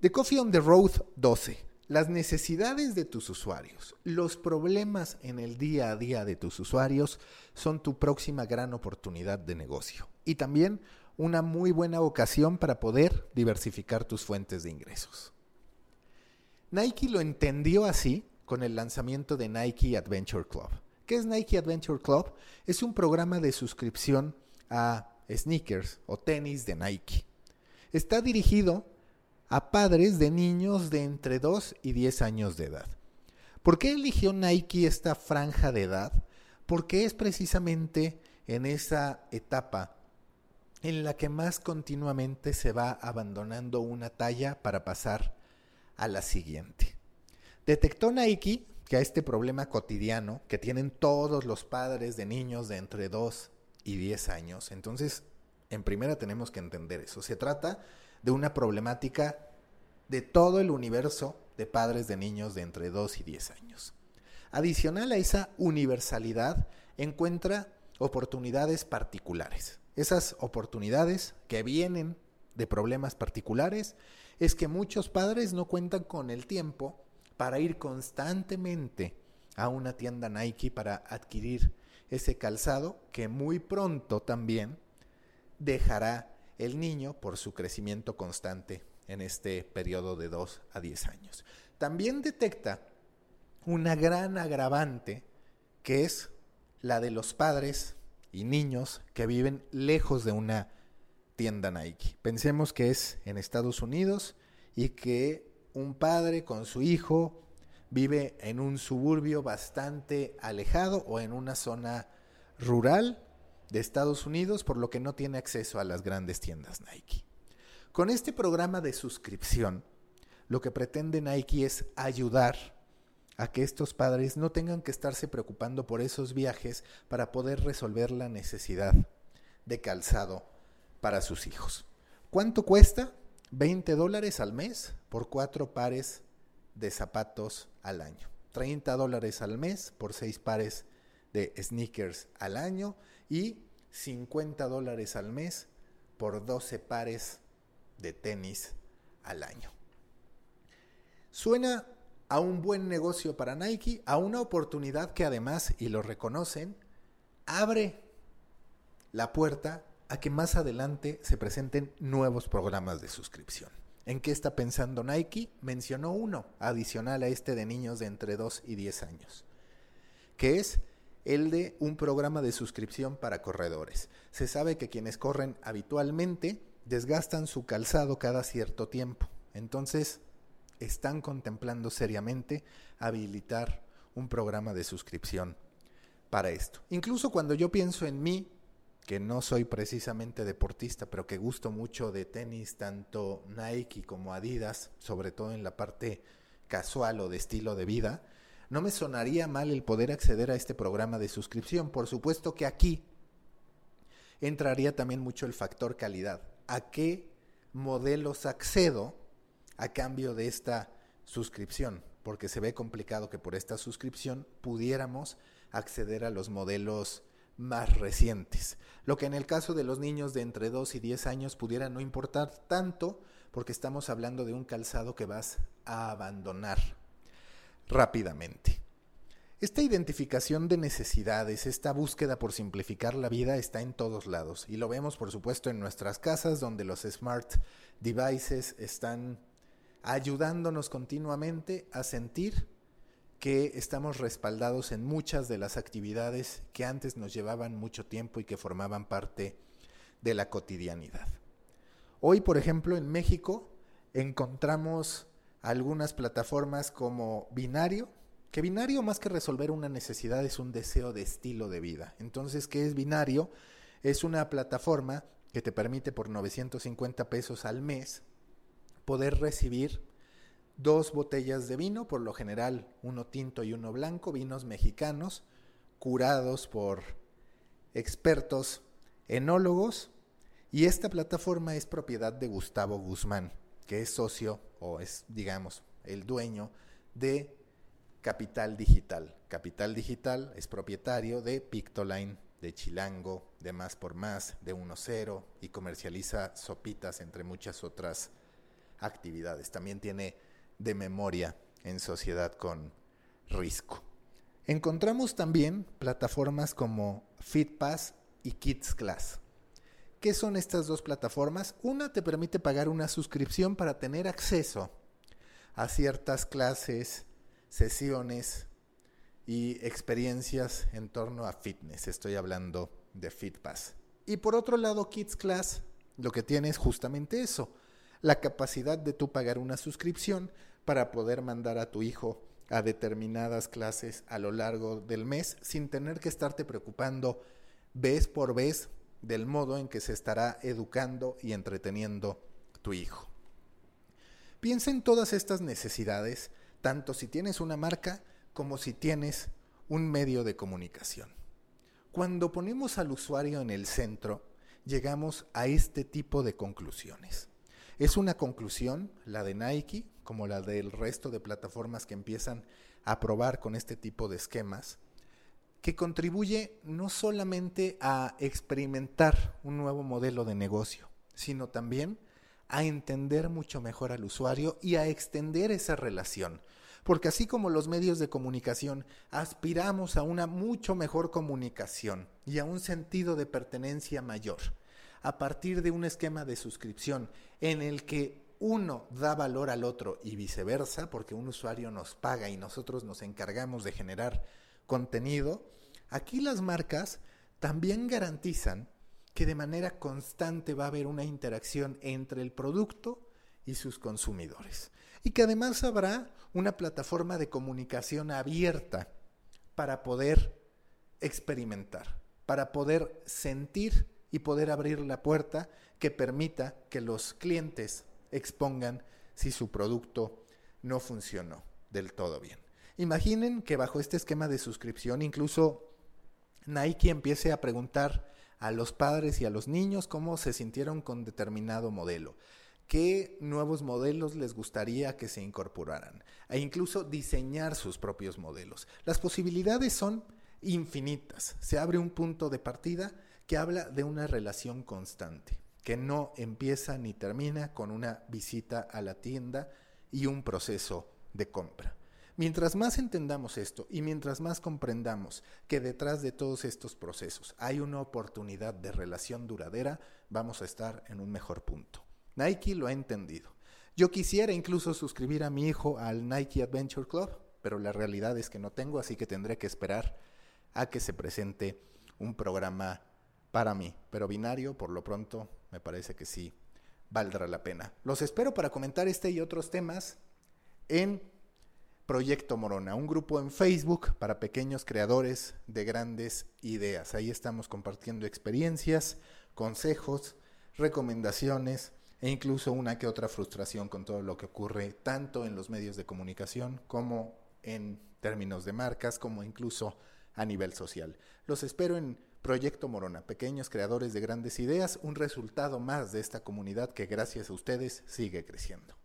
The Coffee on the Road 12. Las necesidades de tus usuarios, los problemas en el día a día de tus usuarios son tu próxima gran oportunidad de negocio y también una muy buena ocasión para poder diversificar tus fuentes de ingresos. Nike lo entendió así con el lanzamiento de Nike Adventure Club. ¿Qué es Nike Adventure Club? Es un programa de suscripción a sneakers o tenis de Nike. Está dirigido a padres de niños de entre 2 y 10 años de edad. ¿Por qué eligió Nike esta franja de edad? Porque es precisamente en esa etapa en la que más continuamente se va abandonando una talla para pasar a la siguiente. Detectó Nike que a este problema cotidiano que tienen todos los padres de niños de entre 2 y 10 años, entonces en primera tenemos que entender eso. Se trata de una problemática de todo el universo de padres de niños de entre 2 y 10 años. Adicional a esa universalidad, encuentra oportunidades particulares. Esas oportunidades que vienen de problemas particulares es que muchos padres no cuentan con el tiempo para ir constantemente a una tienda Nike para adquirir ese calzado que muy pronto también dejará el niño por su crecimiento constante en este periodo de 2 a 10 años. También detecta una gran agravante que es la de los padres y niños que viven lejos de una tienda Nike. Pensemos que es en Estados Unidos y que un padre con su hijo vive en un suburbio bastante alejado o en una zona rural de Estados Unidos, por lo que no tiene acceso a las grandes tiendas Nike. Con este programa de suscripción, lo que pretende Nike es ayudar a que estos padres no tengan que estarse preocupando por esos viajes para poder resolver la necesidad de calzado para sus hijos. ¿Cuánto cuesta? 20 dólares al mes por cuatro pares de zapatos al año. 30 dólares al mes por seis pares de sneakers al año y 50 dólares al mes por 12 pares de tenis al año. Suena a un buen negocio para Nike, a una oportunidad que además, y lo reconocen, abre la puerta a que más adelante se presenten nuevos programas de suscripción. ¿En qué está pensando Nike? Mencionó uno adicional a este de niños de entre 2 y 10 años, que es el de un programa de suscripción para corredores. Se sabe que quienes corren habitualmente desgastan su calzado cada cierto tiempo. Entonces, están contemplando seriamente habilitar un programa de suscripción para esto. Incluso cuando yo pienso en mí, que no soy precisamente deportista, pero que gusto mucho de tenis, tanto Nike como Adidas, sobre todo en la parte casual o de estilo de vida, no me sonaría mal el poder acceder a este programa de suscripción. Por supuesto que aquí entraría también mucho el factor calidad. ¿A qué modelos accedo a cambio de esta suscripción? Porque se ve complicado que por esta suscripción pudiéramos acceder a los modelos más recientes. Lo que en el caso de los niños de entre 2 y 10 años pudiera no importar tanto porque estamos hablando de un calzado que vas a abandonar rápidamente. Esta identificación de necesidades, esta búsqueda por simplificar la vida está en todos lados y lo vemos por supuesto en nuestras casas donde los smart devices están ayudándonos continuamente a sentir que estamos respaldados en muchas de las actividades que antes nos llevaban mucho tiempo y que formaban parte de la cotidianidad. Hoy, por ejemplo, en México encontramos algunas plataformas como Binario, que Binario más que resolver una necesidad es un deseo de estilo de vida. Entonces, ¿qué es Binario? Es una plataforma que te permite por 950 pesos al mes poder recibir dos botellas de vino, por lo general uno tinto y uno blanco, vinos mexicanos, curados por expertos enólogos, y esta plataforma es propiedad de Gustavo Guzmán que es socio o es, digamos, el dueño de Capital Digital. Capital Digital es propietario de Pictoline, de Chilango, de Más por Más, de 1.0 y comercializa sopitas entre muchas otras actividades. También tiene de memoria en sociedad con Risco. Encontramos también plataformas como FitPass y Kids Class. ¿Qué son estas dos plataformas? Una te permite pagar una suscripción para tener acceso a ciertas clases, sesiones y experiencias en torno a fitness. Estoy hablando de FitPass. Y por otro lado, Kids Class lo que tiene es justamente eso, la capacidad de tú pagar una suscripción para poder mandar a tu hijo a determinadas clases a lo largo del mes sin tener que estarte preocupando vez por vez del modo en que se estará educando y entreteniendo tu hijo. Piensa en todas estas necesidades, tanto si tienes una marca como si tienes un medio de comunicación. Cuando ponemos al usuario en el centro, llegamos a este tipo de conclusiones. Es una conclusión, la de Nike, como la del resto de plataformas que empiezan a probar con este tipo de esquemas, que contribuye no solamente a experimentar un nuevo modelo de negocio, sino también a entender mucho mejor al usuario y a extender esa relación. Porque así como los medios de comunicación aspiramos a una mucho mejor comunicación y a un sentido de pertenencia mayor, a partir de un esquema de suscripción en el que uno da valor al otro y viceversa, porque un usuario nos paga y nosotros nos encargamos de generar contenido, aquí las marcas también garantizan que de manera constante va a haber una interacción entre el producto y sus consumidores. Y que además habrá una plataforma de comunicación abierta para poder experimentar, para poder sentir y poder abrir la puerta que permita que los clientes expongan si su producto no funcionó del todo bien. Imaginen que bajo este esquema de suscripción incluso Nike empiece a preguntar a los padres y a los niños cómo se sintieron con determinado modelo, qué nuevos modelos les gustaría que se incorporaran, e incluso diseñar sus propios modelos. Las posibilidades son infinitas. Se abre un punto de partida que habla de una relación constante que no empieza ni termina con una visita a la tienda y un proceso de compra. Mientras más entendamos esto y mientras más comprendamos que detrás de todos estos procesos hay una oportunidad de relación duradera, vamos a estar en un mejor punto. Nike lo ha entendido. Yo quisiera incluso suscribir a mi hijo al Nike Adventure Club, pero la realidad es que no tengo, así que tendré que esperar a que se presente un programa para mí, pero binario por lo pronto me parece que sí valdrá la pena. Los espero para comentar este y otros temas en Proyecto Morona, un grupo en Facebook para pequeños creadores de grandes ideas. Ahí estamos compartiendo experiencias, consejos, recomendaciones e incluso una que otra frustración con todo lo que ocurre tanto en los medios de comunicación como en términos de marcas, como incluso a nivel social. Los espero en Proyecto Morona, pequeños creadores de grandes ideas, un resultado más de esta comunidad que gracias a ustedes sigue creciendo.